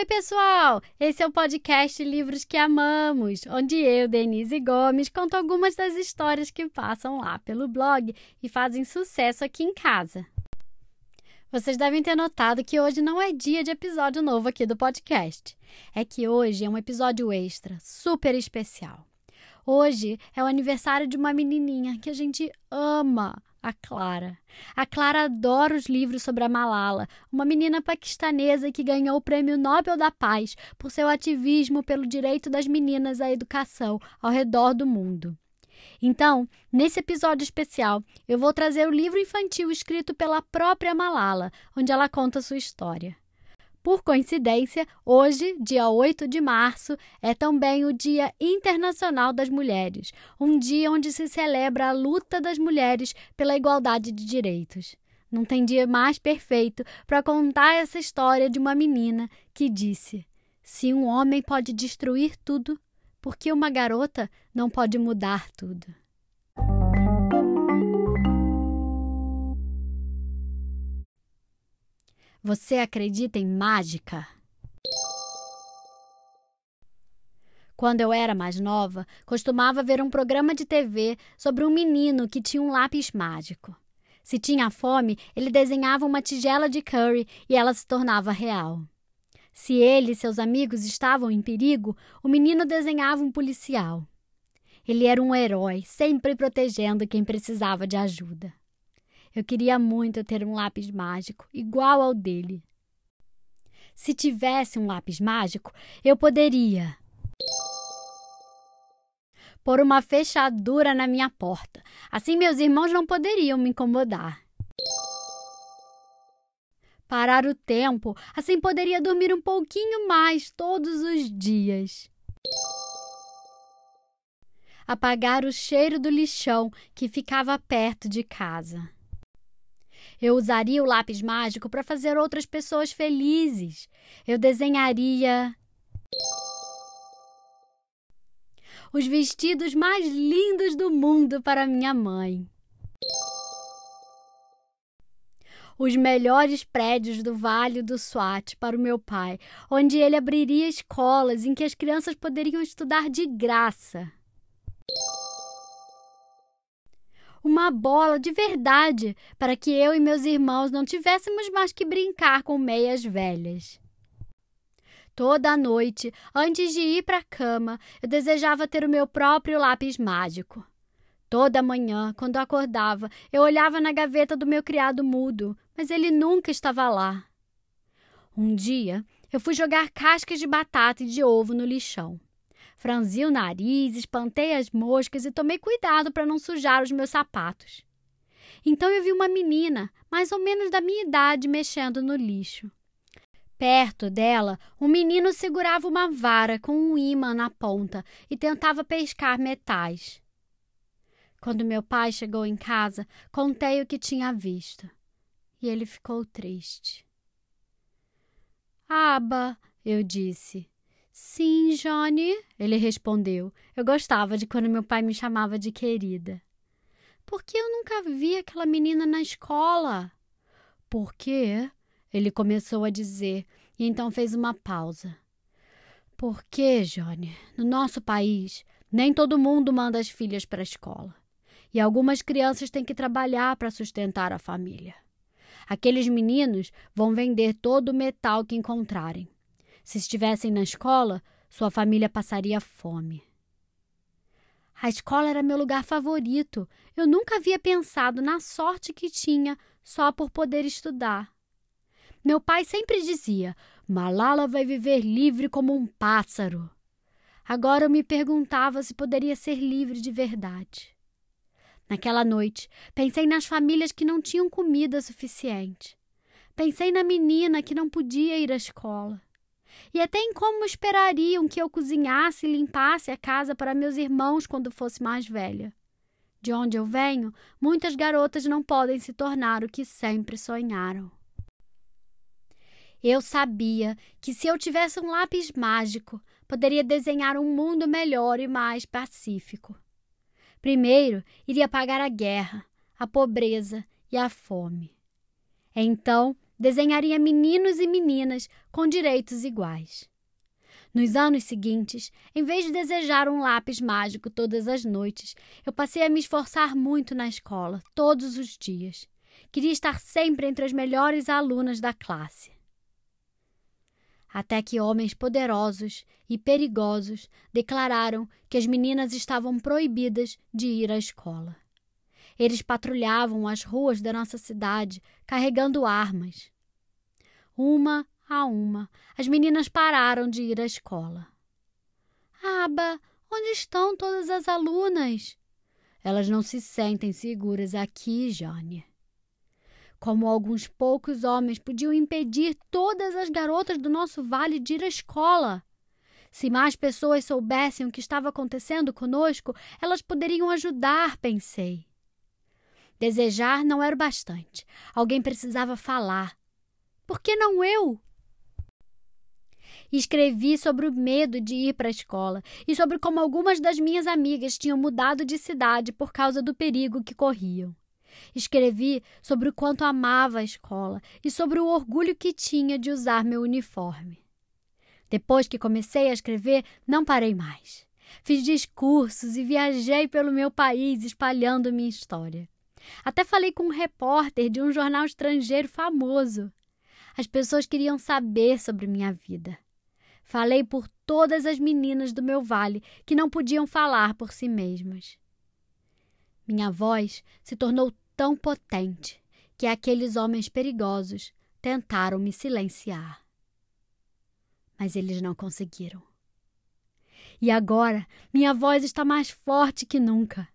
Oi, pessoal! Esse é o podcast Livros que Amamos, onde eu, Denise Gomes, conto algumas das histórias que passam lá pelo blog e fazem sucesso aqui em casa. Vocês devem ter notado que hoje não é dia de episódio novo aqui do podcast. É que hoje é um episódio extra, super especial. Hoje é o aniversário de uma menininha que a gente ama, a Clara. A Clara adora os livros sobre a Malala, uma menina paquistanesa que ganhou o Prêmio Nobel da Paz por seu ativismo pelo direito das meninas à educação ao redor do mundo. Então, nesse episódio especial, eu vou trazer o livro infantil escrito pela própria Malala, onde ela conta sua história. Por coincidência, hoje, dia 8 de março, é também o Dia Internacional das Mulheres, um dia onde se celebra a luta das mulheres pela igualdade de direitos. Não tem dia mais perfeito para contar essa história de uma menina que disse: Se um homem pode destruir tudo, por que uma garota não pode mudar tudo? Você acredita em mágica? Quando eu era mais nova, costumava ver um programa de TV sobre um menino que tinha um lápis mágico. Se tinha fome, ele desenhava uma tigela de curry e ela se tornava real. Se ele e seus amigos estavam em perigo, o menino desenhava um policial. Ele era um herói, sempre protegendo quem precisava de ajuda. Eu queria muito ter um lápis mágico igual ao dele. Se tivesse um lápis mágico, eu poderia pôr uma fechadura na minha porta. Assim meus irmãos não poderiam me incomodar. Parar o tempo, assim poderia dormir um pouquinho mais todos os dias. Apagar o cheiro do lixão que ficava perto de casa. Eu usaria o lápis mágico para fazer outras pessoas felizes. Eu desenharia os vestidos mais lindos do mundo para minha mãe. Os melhores prédios do Vale do Swat para o meu pai, onde ele abriria escolas em que as crianças poderiam estudar de graça uma bola de verdade, para que eu e meus irmãos não tivéssemos mais que brincar com meias velhas. Toda noite, antes de ir para a cama, eu desejava ter o meu próprio lápis mágico. Toda manhã, quando acordava, eu olhava na gaveta do meu criado mudo, mas ele nunca estava lá. Um dia, eu fui jogar cascas de batata e de ovo no lixão. Franzi o nariz, espantei as moscas e tomei cuidado para não sujar os meus sapatos. Então eu vi uma menina, mais ou menos da minha idade, mexendo no lixo. Perto dela, um menino segurava uma vara com um imã na ponta e tentava pescar metais. Quando meu pai chegou em casa, contei o que tinha visto. E ele ficou triste. Aba, eu disse, Sim, Johnny, ele respondeu. Eu gostava de quando meu pai me chamava de querida. Por que eu nunca vi aquela menina na escola? Por quê? Ele começou a dizer e então fez uma pausa. Por que, Johnny? No nosso país, nem todo mundo manda as filhas para a escola. E algumas crianças têm que trabalhar para sustentar a família. Aqueles meninos vão vender todo o metal que encontrarem. Se estivessem na escola, sua família passaria fome. A escola era meu lugar favorito. Eu nunca havia pensado na sorte que tinha só por poder estudar. Meu pai sempre dizia: Malala vai viver livre como um pássaro. Agora eu me perguntava se poderia ser livre de verdade. Naquela noite, pensei nas famílias que não tinham comida suficiente. Pensei na menina que não podia ir à escola e até em como esperariam que eu cozinhasse e limpasse a casa para meus irmãos quando fosse mais velha. De onde eu venho, muitas garotas não podem se tornar o que sempre sonharam. Eu sabia que se eu tivesse um lápis mágico, poderia desenhar um mundo melhor e mais pacífico. Primeiro, iria apagar a guerra, a pobreza e a fome. Então, desenharia meninos e meninas com direitos iguais. Nos anos seguintes, em vez de desejar um lápis mágico todas as noites, eu passei a me esforçar muito na escola, todos os dias. Queria estar sempre entre as melhores alunas da classe. Até que homens poderosos e perigosos declararam que as meninas estavam proibidas de ir à escola. Eles patrulhavam as ruas da nossa cidade carregando armas. Uma a uma, as meninas pararam de ir à escola. Aba, onde estão todas as alunas? Elas não se sentem seguras aqui, Jônia. Como alguns poucos homens podiam impedir todas as garotas do nosso vale de ir à escola. Se mais pessoas soubessem o que estava acontecendo conosco, elas poderiam ajudar, pensei. Desejar não era o bastante. Alguém precisava falar. Por que não eu? Escrevi sobre o medo de ir para a escola e sobre como algumas das minhas amigas tinham mudado de cidade por causa do perigo que corriam. Escrevi sobre o quanto amava a escola e sobre o orgulho que tinha de usar meu uniforme. Depois que comecei a escrever, não parei mais. Fiz discursos e viajei pelo meu país espalhando minha história. Até falei com um repórter de um jornal estrangeiro famoso. As pessoas queriam saber sobre minha vida. Falei por todas as meninas do meu vale que não podiam falar por si mesmas. Minha voz se tornou tão potente que aqueles homens perigosos tentaram me silenciar. Mas eles não conseguiram. E agora minha voz está mais forte que nunca,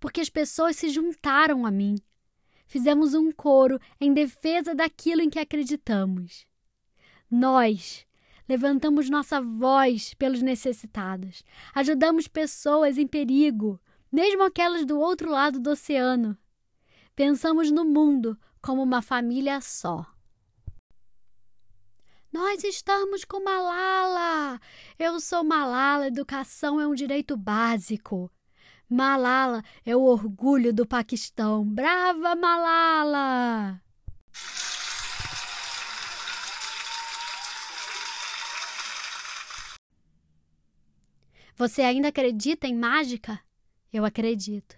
porque as pessoas se juntaram a mim. Fizemos um coro em defesa daquilo em que acreditamos. Nós levantamos nossa voz pelos necessitados, ajudamos pessoas em perigo, mesmo aquelas do outro lado do oceano. Pensamos no mundo como uma família só. Nós estamos com Malala! Eu sou Malala, educação é um direito básico. Malala é o orgulho do Paquistão. Brava, Malala! Você ainda acredita em mágica? Eu acredito.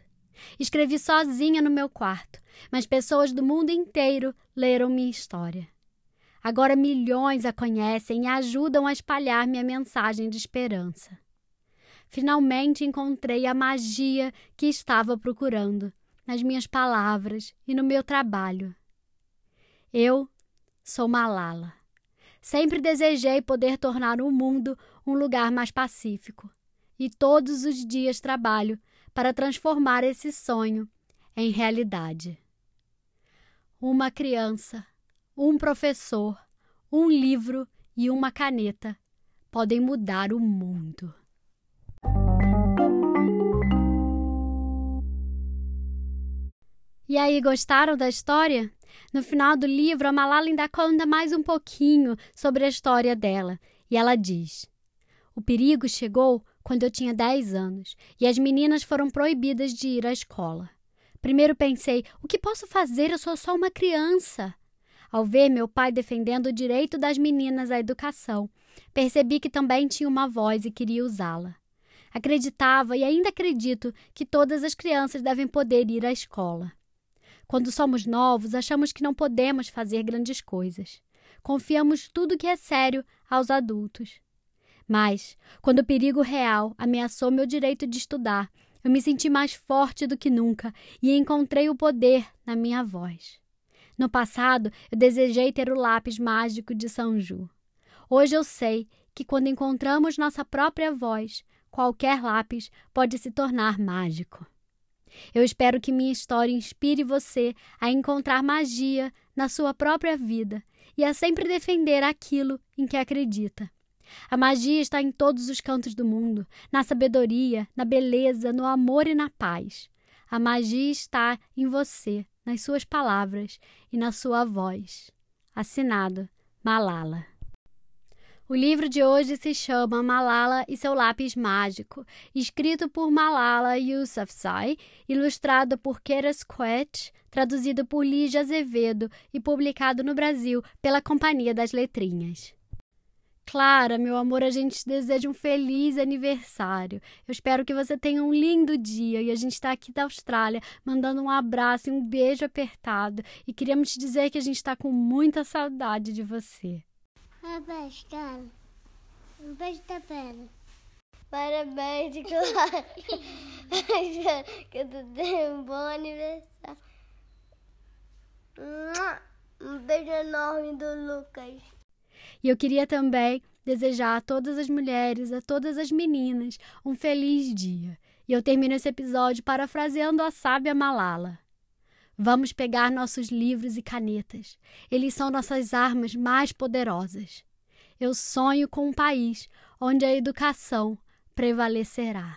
Escrevi sozinha no meu quarto, mas pessoas do mundo inteiro leram minha história. Agora milhões a conhecem e ajudam a espalhar minha mensagem de esperança. Finalmente encontrei a magia que estava procurando nas minhas palavras e no meu trabalho. Eu sou Malala. Sempre desejei poder tornar o mundo um lugar mais pacífico. E todos os dias trabalho para transformar esse sonho em realidade. Uma criança, um professor, um livro e uma caneta podem mudar o mundo. E aí, gostaram da história? No final do livro, a Malala ainda conta mais um pouquinho sobre a história dela. E ela diz: O perigo chegou quando eu tinha 10 anos e as meninas foram proibidas de ir à escola. Primeiro pensei: o que posso fazer? Eu sou só uma criança. Ao ver meu pai defendendo o direito das meninas à educação, percebi que também tinha uma voz e queria usá-la. Acreditava e ainda acredito que todas as crianças devem poder ir à escola. Quando somos novos, achamos que não podemos fazer grandes coisas. Confiamos tudo que é sério aos adultos. Mas, quando o perigo real ameaçou meu direito de estudar, eu me senti mais forte do que nunca e encontrei o poder na minha voz. No passado, eu desejei ter o lápis mágico de São Ju. Hoje eu sei que quando encontramos nossa própria voz, qualquer lápis pode se tornar mágico. Eu espero que minha história inspire você a encontrar magia na sua própria vida e a sempre defender aquilo em que acredita. A magia está em todos os cantos do mundo, na sabedoria, na beleza, no amor e na paz. A magia está em você, nas suas palavras e na sua voz. Assinado Malala. O livro de hoje se chama Malala e seu lápis mágico, escrito por Malala Yousafzai, ilustrado por Keras Quet, traduzido por Lígia Azevedo e publicado no Brasil pela Companhia das Letrinhas. Clara, meu amor, a gente te deseja um feliz aniversário. Eu espero que você tenha um lindo dia e a gente está aqui da Austrália mandando um abraço e um beijo apertado. E queríamos te dizer que a gente está com muita saudade de você. Um beijo, cara. Um beijo da perna. Parabéns, Clara. que tu tenha um bom aniversário. Um beijo enorme do Lucas. E eu queria também desejar a todas as mulheres, a todas as meninas, um feliz dia. E eu termino esse episódio parafraseando a sábia Malala. Vamos pegar nossos livros e canetas. Eles são nossas armas mais poderosas. Eu sonho com um país onde a educação prevalecerá.